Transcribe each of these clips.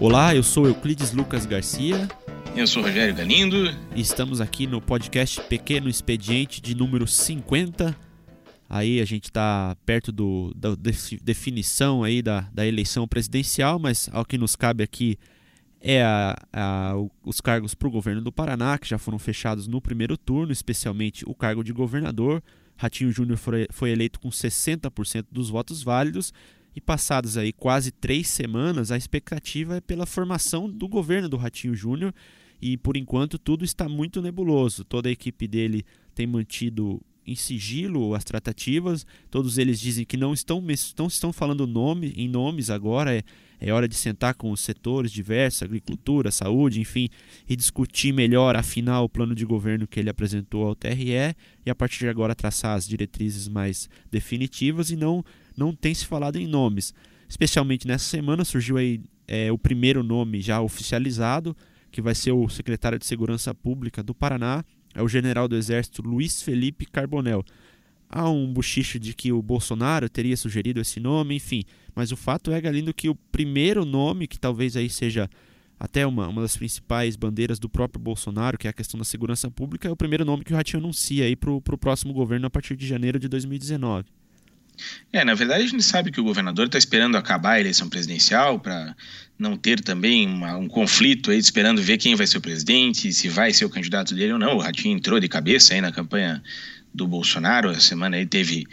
Olá, eu sou Euclides Lucas Garcia. Eu sou Rogério Galindo. E estamos aqui no podcast Pequeno Expediente de número 50. Aí a gente está perto do, da definição aí da, da eleição presidencial, mas ao que nos cabe aqui é a, a, os cargos para o governo do Paraná, que já foram fechados no primeiro turno, especialmente o cargo de governador. Ratinho Júnior foi, foi eleito com 60% dos votos válidos e passadas aí quase três semanas, a expectativa é pela formação do governo do Ratinho Júnior e por enquanto tudo está muito nebuloso. Toda a equipe dele tem mantido em sigilo as tratativas. Todos eles dizem que não estão, não estão falando nome, em nomes agora. É, é hora de sentar com os setores diversos, agricultura, saúde, enfim, e discutir melhor, afinal, o plano de governo que ele apresentou ao TRE e a partir de agora traçar as diretrizes mais definitivas e não não tem se falado em nomes. Especialmente nessa semana surgiu aí é, o primeiro nome já oficializado, que vai ser o secretário de Segurança Pública do Paraná, é o general do Exército Luiz Felipe Carbonel. Há um bochicho de que o Bolsonaro teria sugerido esse nome, enfim, mas o fato é, Galindo, que o primeiro nome, que talvez aí seja até uma, uma das principais bandeiras do próprio Bolsonaro, que é a questão da segurança pública, é o primeiro nome que o Ratinho anuncia aí para o próximo governo a partir de janeiro de 2019. É, na verdade a gente sabe que o governador está esperando acabar a eleição presidencial para não ter também uma, um conflito aí, esperando ver quem vai ser o presidente, se vai ser o candidato dele ou não. O Ratinho entrou de cabeça aí na campanha do Bolsonaro, a semana aí teve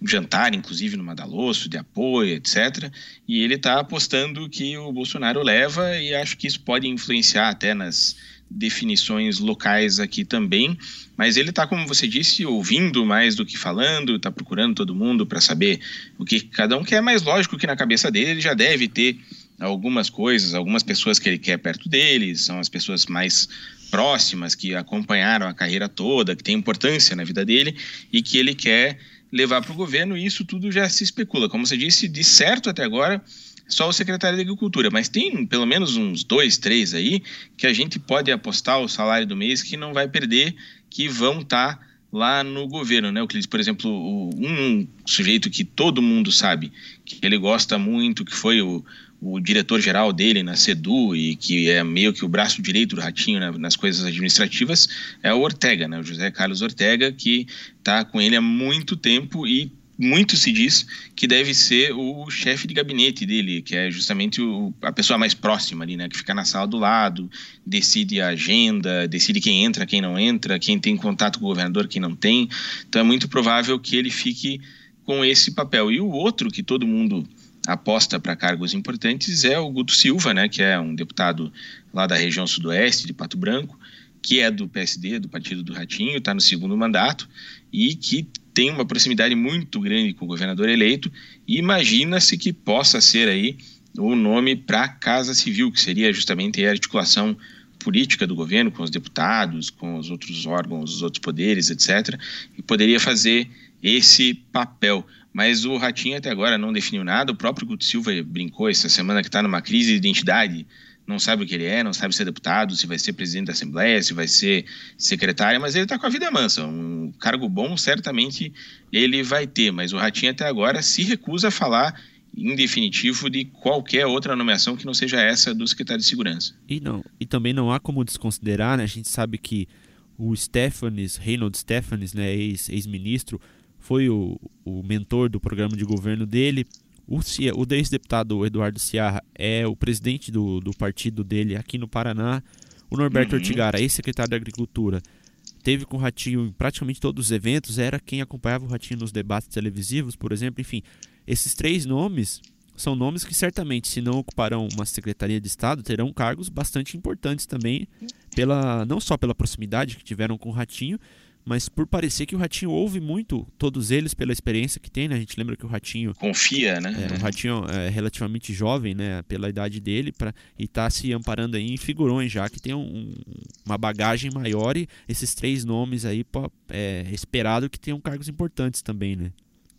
um jantar, inclusive no Madaloso, de apoio, etc. E ele está apostando que o Bolsonaro leva e acho que isso pode influenciar até nas definições locais aqui também, mas ele está, como você disse, ouvindo mais do que falando, está procurando todo mundo para saber o que cada um quer, mas lógico que na cabeça dele ele já deve ter algumas coisas, algumas pessoas que ele quer perto dele, são as pessoas mais próximas, que acompanharam a carreira toda, que tem importância na vida dele e que ele quer levar para o governo, e isso tudo já se especula. Como você disse, de certo até agora, só o secretário de Agricultura, mas tem pelo menos uns dois, três aí que a gente pode apostar o salário do mês que não vai perder, que vão estar tá lá no governo, né? Por exemplo, um sujeito que todo mundo sabe que ele gosta muito, que foi o, o diretor-geral dele na SEDU e que é meio que o braço direito do Ratinho né, nas coisas administrativas, é o Ortega, né? O José Carlos Ortega, que está com ele há muito tempo e muito se diz que deve ser o chefe de gabinete dele, que é justamente o, a pessoa mais próxima ali, né? Que fica na sala do lado, decide a agenda, decide quem entra, quem não entra, quem tem contato com o governador, quem não tem. Então é muito provável que ele fique com esse papel. E o outro que todo mundo aposta para cargos importantes é o Guto Silva, né? Que é um deputado lá da região sudoeste de Pato Branco, que é do PSD, do Partido do Ratinho, está no segundo mandato e que tem uma proximidade muito grande com o governador eleito e imagina-se que possa ser aí o nome para a Casa Civil, que seria justamente a articulação política do governo com os deputados, com os outros órgãos, os outros poderes, etc. E poderia fazer esse papel. Mas o Ratinho até agora não definiu nada. O próprio Guto Silva brincou essa semana que está numa crise de identidade não sabe o que ele é, não sabe se é deputado, se vai ser presidente da Assembleia, se vai ser secretário, mas ele está com a vida mansa. Um cargo bom, certamente ele vai ter, mas o Ratinho até agora se recusa a falar em definitivo de qualquer outra nomeação que não seja essa do secretário de Segurança. E não, e também não há como desconsiderar, né? A gente sabe que o Stefanes, Reynold Stefanes, né, ex-ministro, ex foi o, o mentor do programa de governo dele, o, o ex-deputado Eduardo Ciarra é o presidente do, do partido dele aqui no Paraná. O Norberto uhum. Ortigara, ex-secretário da Agricultura, teve com o Ratinho em praticamente todos os eventos, era quem acompanhava o Ratinho nos debates televisivos, por exemplo. Enfim, esses três nomes são nomes que certamente, se não ocuparão uma secretaria de Estado, terão cargos bastante importantes também, pela não só pela proximidade que tiveram com o Ratinho, mas por parecer que o Ratinho ouve muito todos eles pela experiência que tem, né? A gente lembra que o Ratinho confia, né? É, o Ratinho é relativamente jovem, né, pela idade dele, para e tá se amparando aí em figurões já que tem um, uma bagagem maior e esses três nomes aí é esperado que tenham cargos importantes também, né?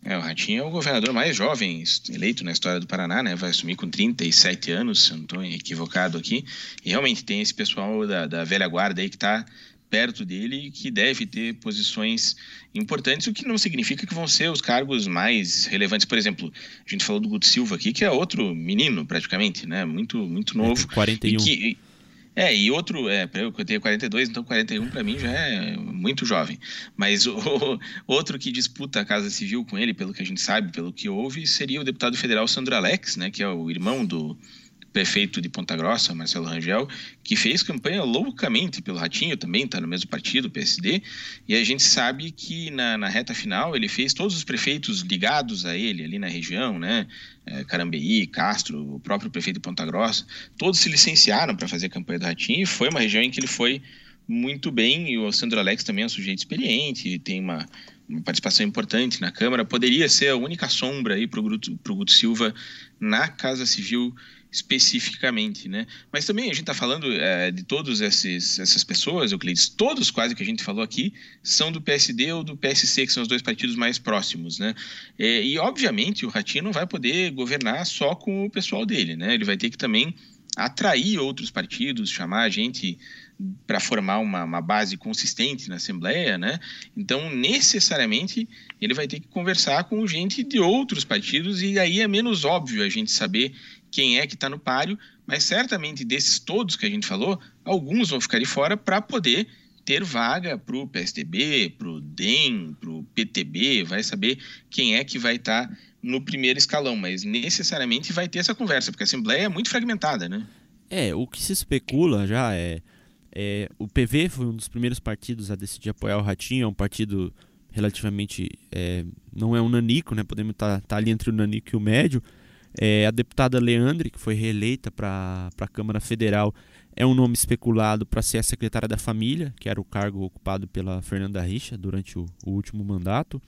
É, o Ratinho é o governador mais jovem eleito na história do Paraná, né? Vai assumir com 37 anos, se eu não estou equivocado aqui. E realmente tem esse pessoal da, da velha guarda aí que está perto dele que deve ter posições importantes, o que não significa que vão ser os cargos mais relevantes. Por exemplo, a gente falou do Guto Silva aqui, que é outro menino praticamente, né? Muito, muito novo. É 41. E que, é, e outro, é, eu tenho 42, então 41 para mim já é muito jovem. Mas o, o, outro que disputa a Casa Civil com ele, pelo que a gente sabe, pelo que houve, seria o deputado federal Sandro Alex, né, que é o irmão do prefeito de Ponta Grossa, Marcelo Rangel, que fez campanha loucamente pelo Ratinho, também está no mesmo partido, PSD, e a gente sabe que na, na, reta final ele fez todos os prefeitos ligados a ele ali na região, né? É, Carambeí, Castro, o próprio prefeito de Ponta Grossa, todos se licenciaram para fazer a campanha do Ratinho e foi uma região em que ele foi muito bem, e o Sandro Alex também é um sujeito experiente, tem uma, uma participação importante na Câmara, poderia ser a única sombra aí para o Guto Silva na Casa Civil especificamente, né? Mas também a gente está falando é, de todas essas pessoas, Euclides, todos quase que a gente falou aqui são do PSD ou do PSC, que são os dois partidos mais próximos, né? É, e obviamente o Ratinho não vai poder governar só com o pessoal dele, né? Ele vai ter que também atrair outros partidos, chamar a gente para formar uma, uma, base consistente na Assembleia, né? Então, necessariamente, ele vai ter que conversar com gente de outros partidos e aí é menos óbvio a gente saber quem é que está no páreo, mas certamente desses todos que a gente falou, alguns vão ficar de fora para poder ter vaga para o PSDB, para o DEM, para o PTB, vai saber quem é que vai estar tá no primeiro escalão, mas necessariamente vai ter essa conversa, porque a Assembleia é muito fragmentada, né? É, o que se especula já é, é o PV foi um dos primeiros partidos a decidir apoiar o Ratinho, é um partido relativamente, é, não é um nanico, né? Podemos estar tá, tá ali entre o nanico e o médio, é, a deputada Leandre, que foi reeleita para a Câmara Federal, é um nome especulado para ser a secretária da Família, que era o cargo ocupado pela Fernanda Richa durante o, o último mandato.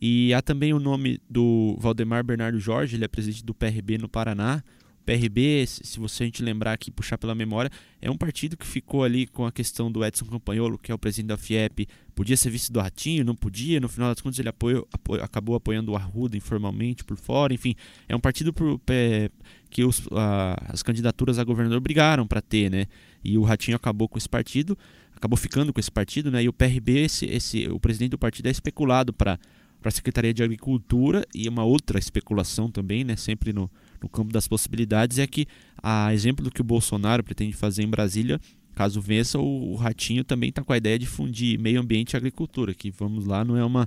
E há também o nome do Valdemar Bernardo Jorge, ele é presidente do PRB no Paraná, PRB, se você a gente lembrar aqui, puxar pela memória, é um partido que ficou ali com a questão do Edson Campanholo, que é o presidente da FIEP, podia ser vice do Ratinho, não podia, no final das contas ele apoio, apoio, acabou apoiando o Arruda informalmente por fora, enfim, é um partido por, é, que os, a, as candidaturas a governador brigaram para ter, né? E o Ratinho acabou com esse partido, acabou ficando com esse partido, né? E o PRB, esse, esse, o presidente do partido é especulado para para a Secretaria de Agricultura e uma outra especulação também, né, sempre no, no campo das possibilidades, é que, a exemplo do que o Bolsonaro pretende fazer em Brasília, caso vença, o, o Ratinho também está com a ideia de fundir meio ambiente e agricultura, que vamos lá, não é uma,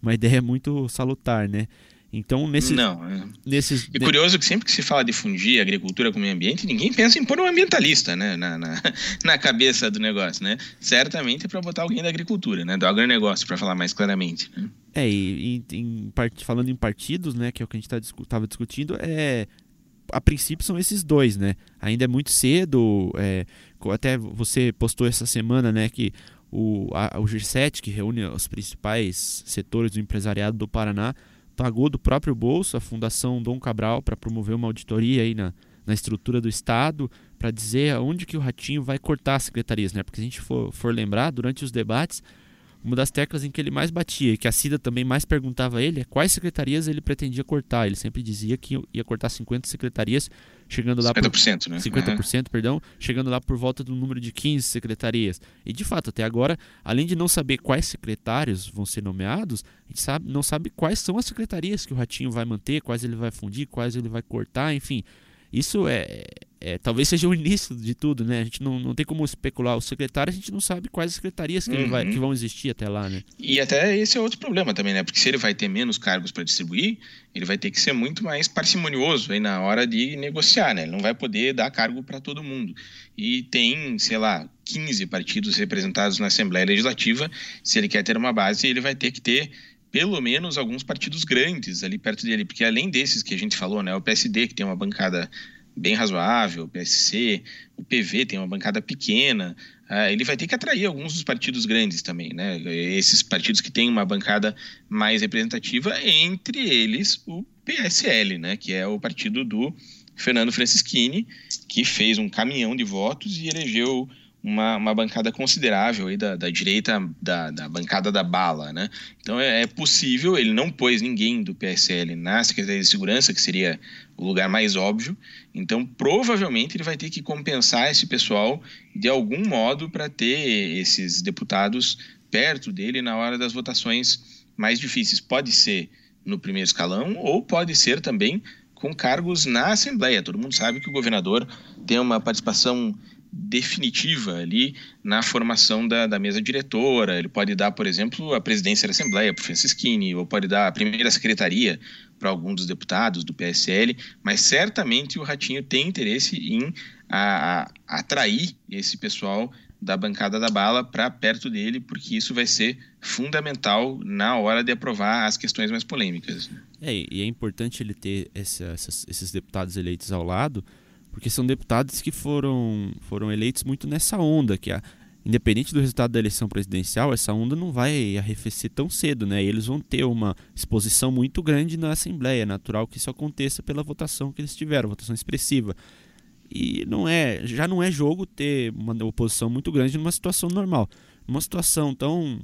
uma ideia muito salutar, né? Então, nesses. Não. É. Nesses, e curioso que sempre que se fala de fundir agricultura com meio ambiente, ninguém pensa em pôr um ambientalista né, na, na, na cabeça do negócio, né? Certamente é para botar alguém da agricultura, né? Do agronegócio, para falar mais claramente. Né? É, e, em, falando em partidos, né, que é o que a gente estava tá, discutindo, é a princípio são esses dois, né? Ainda é muito cedo, é, até você postou essa semana, né, que o, a, o G7, que reúne os principais setores do empresariado do Paraná, pagou do próprio bolso a Fundação Dom Cabral para promover uma auditoria aí na, na estrutura do Estado para dizer aonde que o Ratinho vai cortar as secretarias, né? Porque se a gente for, for lembrar, durante os debates, uma das teclas em que ele mais batia, e que a Cida também mais perguntava a ele, é quais secretarias ele pretendia cortar. Ele sempre dizia que ia cortar 50 secretarias, chegando lá 50%, por, né? 50%, uhum. perdão, chegando lá por volta do número de 15 secretarias. E de fato, até agora, além de não saber quais secretários vão ser nomeados, a gente sabe, não sabe quais são as secretarias que o Ratinho vai manter, quais ele vai fundir, quais ele vai cortar, enfim. Isso é, é, talvez seja o início de tudo, né? A gente não, não tem como especular. O secretário, a gente não sabe quais secretarias que, uhum. vai, que vão existir até lá, né? E até esse é outro problema também, né? Porque se ele vai ter menos cargos para distribuir, ele vai ter que ser muito mais parcimonioso aí na hora de negociar, né? Ele não vai poder dar cargo para todo mundo. E tem, sei lá, 15 partidos representados na Assembleia Legislativa. Se ele quer ter uma base, ele vai ter que ter pelo menos alguns partidos grandes ali perto dele, porque além desses que a gente falou, né, o PSD que tem uma bancada bem razoável, o PSC, o PV tem uma bancada pequena, uh, ele vai ter que atrair alguns dos partidos grandes também, né? Esses partidos que têm uma bancada mais representativa, entre eles o PSL, né? Que é o partido do Fernando Francischini, que fez um caminhão de votos e elegeu uma, uma bancada considerável aí da, da direita, da, da bancada da bala, né? Então é, é, possível, ele não pôs ninguém do PSL na Secretaria de Segurança, que seria o lugar mais óbvio, então provavelmente ele vai ter que compensar esse pessoal de algum modo para ter esses deputados perto dele na hora das votações mais difíceis. Pode ser no primeiro escalão ou pode ser também com cargos na Assembleia. Todo mundo sabe que o governador tem uma participação definitiva ali na formação da, da mesa diretora. Ele pode dar, por exemplo, a presidência da Assembleia para o Francisquini, ou pode dar a primeira secretaria para algum dos deputados do PSL, mas certamente o Ratinho tem interesse em a, a, atrair esse pessoal da bancada da bala para perto dele, porque isso vai ser fundamental na hora de aprovar as questões mais polêmicas. É, e é importante ele ter essa, essas, esses deputados eleitos ao lado, porque são deputados que foram, foram eleitos muito nessa onda, que a, independente do resultado da eleição presidencial, essa onda não vai arrefecer tão cedo, né? Eles vão ter uma exposição muito grande na Assembleia, é natural que isso aconteça pela votação que eles tiveram, votação expressiva. E não é, já não é jogo ter uma oposição muito grande numa situação normal. Numa situação tão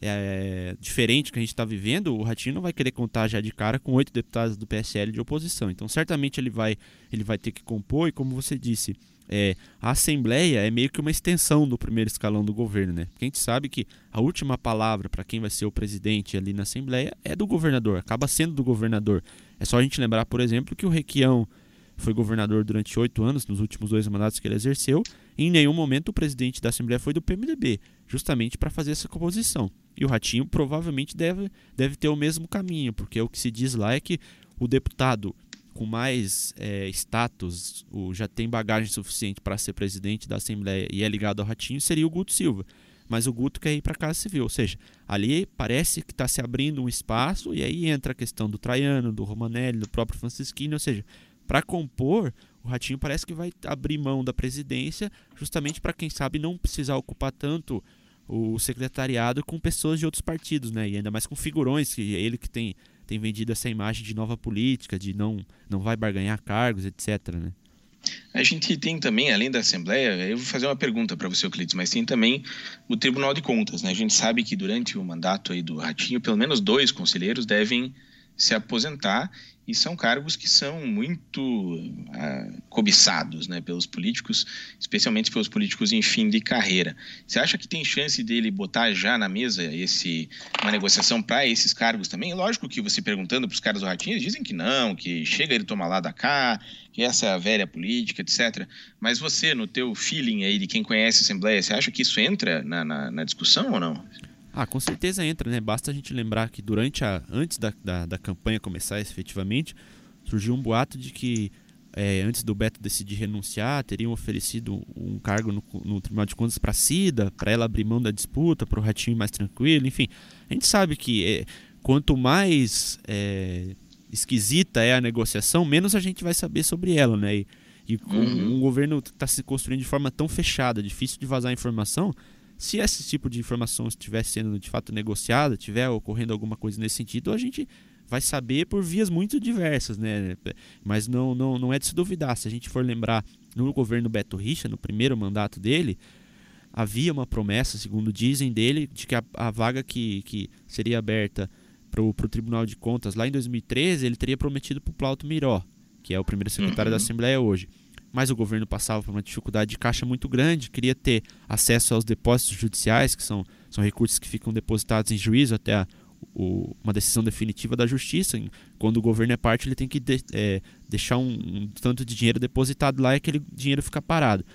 é, diferente que a gente está vivendo, o Ratinho não vai querer contar já de cara com oito deputados do PSL de oposição. Então, certamente ele vai, ele vai ter que compor, e como você disse, é, a Assembleia é meio que uma extensão do primeiro escalão do governo, né? Porque a gente sabe que a última palavra para quem vai ser o presidente ali na Assembleia é do governador, acaba sendo do governador. É só a gente lembrar, por exemplo, que o Requião foi governador durante oito anos, nos últimos dois mandatos que ele exerceu, e em nenhum momento o presidente da Assembleia foi do PMDB, justamente para fazer essa composição. E o Ratinho provavelmente deve, deve ter o mesmo caminho, porque o que se diz lá é que o deputado com mais é, status, o, já tem bagagem suficiente para ser presidente da Assembleia e é ligado ao Ratinho, seria o Guto Silva. Mas o Guto quer ir para a Casa Civil, ou seja, ali parece que está se abrindo um espaço e aí entra a questão do Traiano, do Romanelli, do próprio Francisquini, ou seja, para compor, o Ratinho parece que vai abrir mão da presidência justamente para, quem sabe, não precisar ocupar tanto o secretariado com pessoas de outros partidos, né? E ainda mais com figurões, que é ele que tem, tem vendido essa imagem de nova política, de não, não vai barganhar cargos, etc. Né? A gente tem também, além da Assembleia, eu vou fazer uma pergunta para você, Euclides, mas tem também o Tribunal de Contas. Né? A gente sabe que durante o mandato aí do Ratinho, pelo menos dois conselheiros devem se aposentar e são cargos que são muito uh, cobiçados né, pelos políticos, especialmente pelos políticos em fim de carreira. Você acha que tem chance dele botar já na mesa esse, uma negociação para esses cargos também? Lógico que você perguntando para os caras do Ratinho, eles dizem que não, que chega ele tomar lá da cá, que essa é a velha política, etc. Mas você, no teu feeling aí de quem conhece a Assembleia, você acha que isso entra na, na, na discussão ou não? Ah, com certeza entra, né? Basta a gente lembrar que durante a. antes da, da, da campanha começar efetivamente, surgiu um boato de que é, antes do Beto decidir renunciar, teriam oferecido um cargo no, no Tribunal de Contas para a Cida, para ela abrir mão da disputa, para o Ratinho mais tranquilo, enfim. A gente sabe que é, quanto mais é, esquisita é a negociação, menos a gente vai saber sobre ela, né? E, e uhum. um, um governo está se construindo de forma tão fechada, difícil de vazar informação, se esse tipo de informação estiver sendo de fato negociada, tiver ocorrendo alguma coisa nesse sentido, a gente vai saber por vias muito diversas, né? Mas não, não, não é de se duvidar. Se a gente for lembrar, no governo Beto Richa, no primeiro mandato dele, havia uma promessa, segundo dizem dele, de que a, a vaga que, que seria aberta para o Tribunal de Contas lá em 2013, ele teria prometido para o Plauto Miró, que é o primeiro secretário uhum. da Assembleia hoje mas o governo passava por uma dificuldade de caixa muito grande, queria ter acesso aos depósitos judiciais, que são, são recursos que ficam depositados em juízo até a, o, uma decisão definitiva da justiça. Quando o governo é parte, ele tem que de, é, deixar um, um, tanto de dinheiro depositado lá e aquele dinheiro fica parado.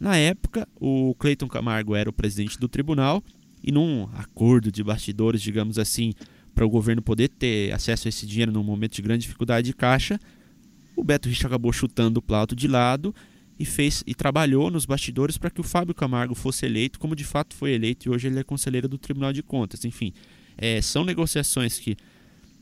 Na época, o Cleiton Camargo era o presidente do tribunal e num acordo de bastidores, digamos assim, para o governo poder ter acesso a esse dinheiro num momento de grande dificuldade de caixa, o Beto Rich acabou chutando o Plauto de lado e fez e trabalhou nos bastidores para que o Fábio Camargo fosse eleito, como de fato foi eleito, e hoje ele é conselheiro do Tribunal de Contas. Enfim, é, são negociações que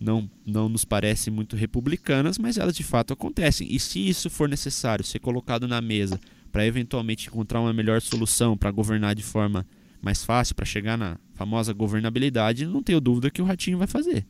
não, não nos parecem muito republicanas, mas elas de fato acontecem. E se isso for necessário ser colocado na mesa para eventualmente encontrar uma melhor solução para governar de forma mais fácil, para chegar na famosa governabilidade, não tenho dúvida que o Ratinho vai fazer.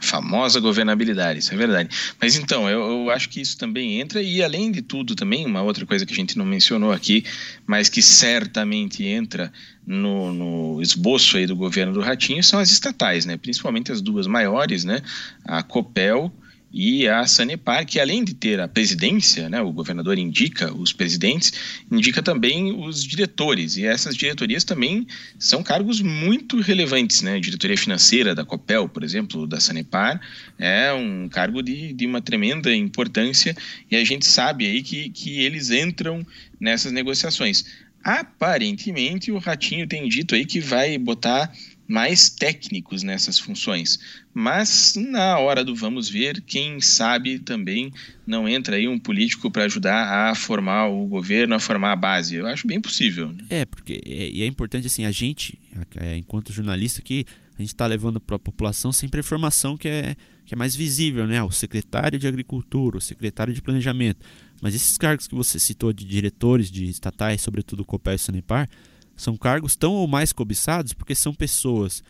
Famosa governabilidade, isso é verdade. Mas então, eu, eu, acho que isso também entra, e além de tudo, também, uma outra coisa que a gente não mencionou aqui, mas que certamente entra no, no esboço aí do governo do Ratinho, são as estatais, né? Principalmente as duas maiores, né? A Copel e a Sanepar, que além de ter a presidência, né, o governador indica os presidentes, indica também os diretores, e essas diretorias também são cargos muito relevantes, né, diretoria financeira da Copel, por exemplo, da Sanepar, é um cargo de, de uma tremenda importância, e a gente sabe aí que, que eles entram nessas negociações. Aparentemente, o Ratinho tem dito aí que vai botar mais técnicos nessas funções. Mas na hora do vamos ver, quem sabe também não entra aí um político para ajudar a formar o governo, a formar a base. Eu acho bem possível. Né? É, porque é, e é importante assim, a gente, é, enquanto jornalista aqui, a gente está levando para a população sempre a informação que é, que é mais visível, né? O secretário de Agricultura, o secretário de Planejamento. Mas esses cargos que você citou de diretores de estatais, sobretudo Copel e Sanepar, são cargos tão ou mais cobiçados porque são pessoas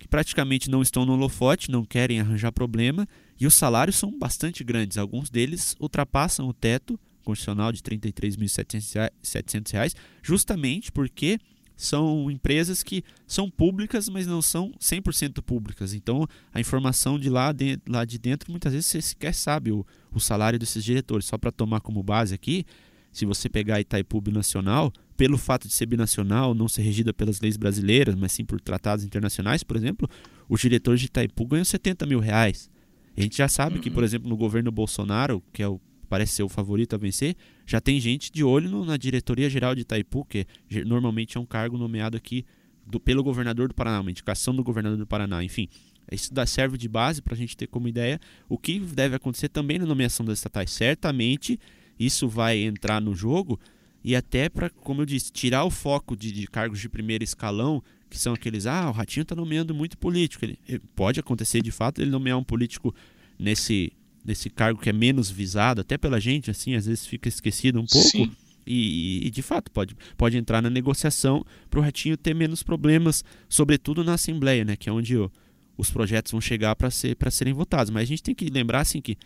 que praticamente não estão no holofote, não querem arranjar problema e os salários são bastante grandes. Alguns deles ultrapassam o teto constitucional de R$ 33.700, justamente porque são empresas que são públicas, mas não são 100% públicas. Então, a informação de lá de, lá de dentro, muitas vezes você sequer sabe o, o salário desses diretores. Só para tomar como base aqui, se você pegar Itaipu Nacional, pelo fato de ser binacional, não ser regida pelas leis brasileiras, mas sim por tratados internacionais, por exemplo, os diretores de Itaipu ganham 70 mil reais. A gente já sabe que, por uhum. exemplo, no governo Bolsonaro, que é o, parece ser o favorito a vencer, já tem gente de olho no, na diretoria geral de Itaipu, que normalmente é um cargo nomeado aqui do, pelo governador do Paraná, uma indicação do governador do Paraná, enfim. Isso dá, serve de base para a gente ter como ideia o que deve acontecer também na nomeação das estatais. Certamente isso vai entrar no jogo e até para, como eu disse, tirar o foco de, de, cargos de primeiro escalão, que são aqueles, ah, o Ratinho está nomeando muito político. Ele, pode acontecer de fato ele nomear um político nesse, nesse cargo que é menos visado, até pela gente, assim, às vezes fica esquecido um pouco. E, e, de fato pode, pode entrar na negociação para o Ratinho ter menos problemas, sobretudo na Assembleia, né, que é onde ó, os projetos vão chegar para ser, serem votados. Mas a gente tem que lembrar assim, que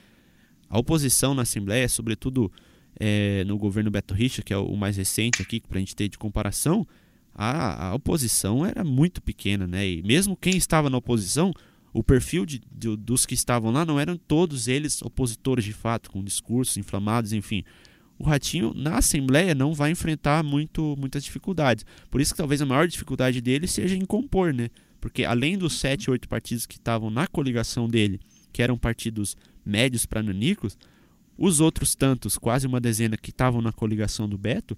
a oposição na Assembleia, sobretudo é, no governo Beto Richa, que é o mais recente aqui para a gente ter de comparação, a, a, oposição era muito pequena, né? E mesmo quem estava na oposição, o perfil de, de, dos que estavam lá não eram todos eles opositores de fato, com discursos inflamados, enfim. O Ratinho, na Assembleia, não vai enfrentar muito, muitas dificuldades. Por isso que talvez a maior dificuldade dele seja em compor, né? Porque além dos sete, oito partidos que estavam na coligação dele, que eram partidos médios para nanicos, os outros tantos, quase uma dezena que estavam na coligação do Beto,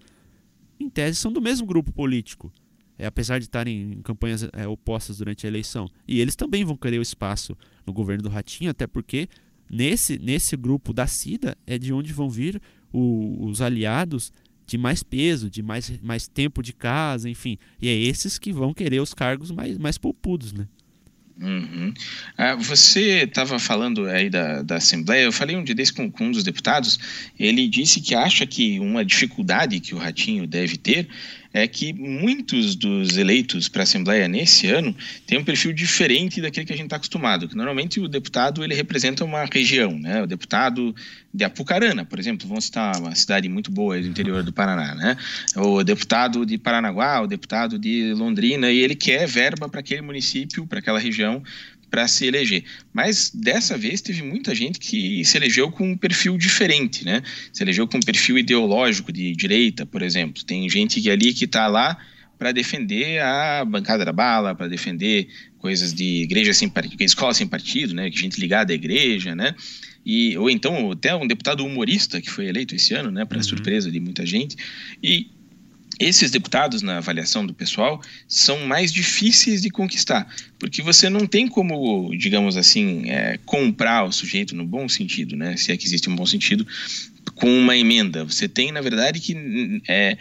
em tese são do mesmo grupo político, é, apesar de estarem em campanhas é, opostas durante a eleição. E eles também vão querer o espaço no governo do Ratinho, até porque nesse, nesse grupo da CIDA é de onde vão vir o, os aliados de mais peso, de mais, mais tempo de casa, enfim. E é esses que vão querer os cargos mais, mais poupudos, né? Uhum. Ah, você estava falando aí da, da Assembleia, eu falei um dia desse com, com, um dos deputados, ele disse que acha que uma dificuldade que o Ratinho deve ter é que muitos dos eleitos para a Assembleia nesse ano têm um perfil diferente daquele que a gente está acostumado. Que normalmente o deputado ele representa uma região, né? O deputado de Apucarana, por exemplo, vamos citar uma cidade muito boa do interior do Paraná, né? O deputado de Paranaguá, o deputado de Londrina, e ele quer verba para aquele município, para aquela região, para se eleger. Mas dessa vez teve muita gente que se elegeu com um perfil diferente, né? Se elegeu com um perfil ideológico de direita, por exemplo. Tem gente que ali que está lá para defender a bancada da bala, para defender coisas de igreja sem partido, escola sem partido, né? Que gente ligada à igreja, né? E, ou então até um deputado humorista que foi eleito esse ano, né? Para uhum. surpresa de muita gente. E esses deputados, na avaliação do pessoal, são mais difíceis de conquistar, porque você não tem como, digamos assim, é, comprar o sujeito no bom sentido, né? se é que existe um bom sentido, com uma emenda. Você tem, na verdade, que é,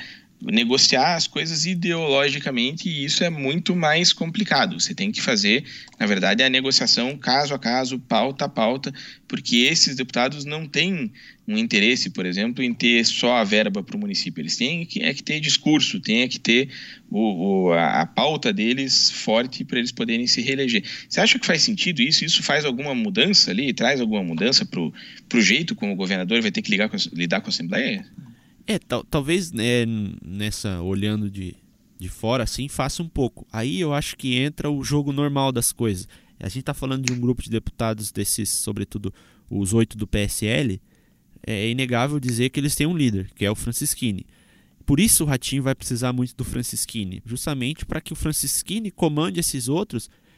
negociar as coisas ideologicamente e isso é muito mais complicado. Você tem que fazer, na verdade, a negociação caso a caso, pauta a pauta, porque esses deputados não têm um interesse, por exemplo, em ter só a verba para o município. Eles têm que, é que ter discurso, têm que ter o, o a, a, pauta deles forte para eles poderem se reeleger. Você acha que faz sentido isso? Isso faz alguma mudança ali? Traz alguma mudança para o jeito como o governador vai ter que ligar com, lidar com a Assembleia? É, tal, talvez né, nessa, olhando de, de fora assim, faça um pouco. Aí eu acho que entra o jogo normal das coisas. A gente está falando de um grupo de deputados desses, sobretudo os oito do PSL, é inegável dizer que eles têm um líder, que é o Francisquini. Por isso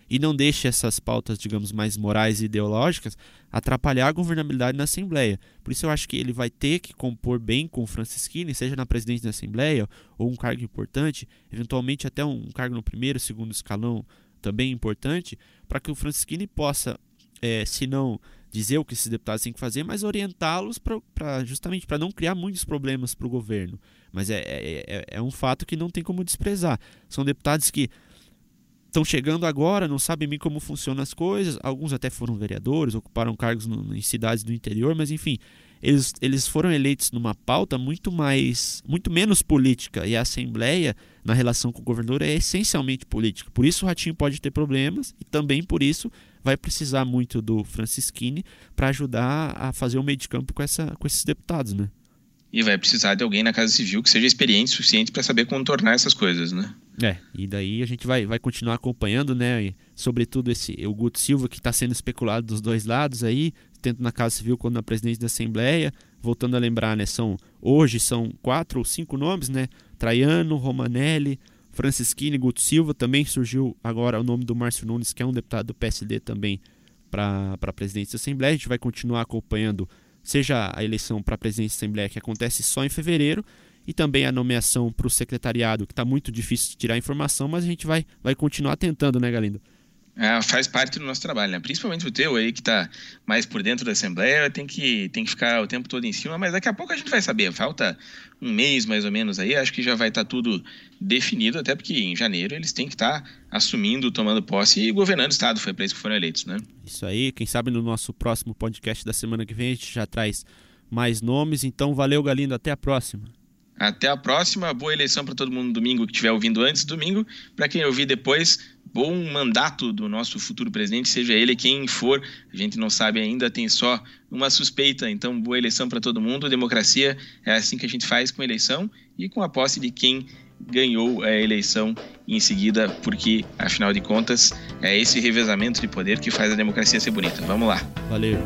e não deixe essas pautas, digamos, mais morais e ideológicas atrapalhar a governabilidade na Assembleia. Por isso eu acho que ele vai ter que compor bem com o Francisquini, seja na presidência da Assembleia ou um cargo importante, eventualmente até um cargo no primeiro, segundo escalão também importante, para que o Francisquini possa, é, se não dizer o que esses deputados têm que fazer, mas orientá-los para justamente para não criar muitos problemas para o governo. Mas é, é, é, é um fato que não tem como desprezar. São deputados que estão chegando agora, não sabem bem como funcionam as coisas. Alguns até foram vereadores, ocuparam cargos no, em cidades do interior, mas enfim, eles, eles foram eleitos numa pauta muito mais, muito menos política. E a Assembleia, na relação com o governador, é essencialmente política. Por isso o Ratinho pode ter problemas e também por isso vai precisar muito do Francisquini para ajudar a fazer o meio de campo com, essa, com esses deputados, né? E vai precisar de alguém na Casa Civil que seja experiente o suficiente para saber contornar essas coisas, né? É, e daí a gente vai, vai continuar acompanhando, né? E, sobretudo esse o Guto Silva que está sendo especulado dos dois lados aí, tanto na Casa Civil quanto na presidência da Assembleia. Voltando a lembrar, né? São hoje são quatro ou cinco nomes, né? Traiano, Romanelli, Francisquini, Guto Silva. Também surgiu agora o nome do Márcio Nunes, que é um deputado do PSD também para a presidência da Assembleia. A gente vai continuar acompanhando, seja a eleição para a presidência da Assembleia, que acontece só em fevereiro, e também a nomeação para o secretariado, que está muito difícil de tirar informação, mas a gente vai, vai continuar tentando, né, Galindo? É, faz parte do nosso trabalho, né? Principalmente o teu aí, que está mais por dentro da Assembleia, tem que, tem que ficar o tempo todo em cima, mas daqui a pouco a gente vai saber. Falta um mês mais ou menos aí, acho que já vai estar tá tudo definido, até porque em janeiro eles têm que estar tá assumindo, tomando posse e governando o Estado. Foi para isso que foram eleitos, né? Isso aí, quem sabe no nosso próximo podcast da semana que vem a gente já traz mais nomes. Então, valeu, Galindo, até a próxima. Até a próxima. Boa eleição para todo mundo domingo que estiver ouvindo antes domingo. Para quem ouvir depois, bom mandato do nosso futuro presidente, seja ele quem for. A gente não sabe ainda, tem só uma suspeita. Então, boa eleição para todo mundo. Democracia é assim que a gente faz com eleição e com a posse de quem ganhou a eleição em seguida, porque afinal de contas é esse revezamento de poder que faz a democracia ser bonita. Vamos lá. Valeu.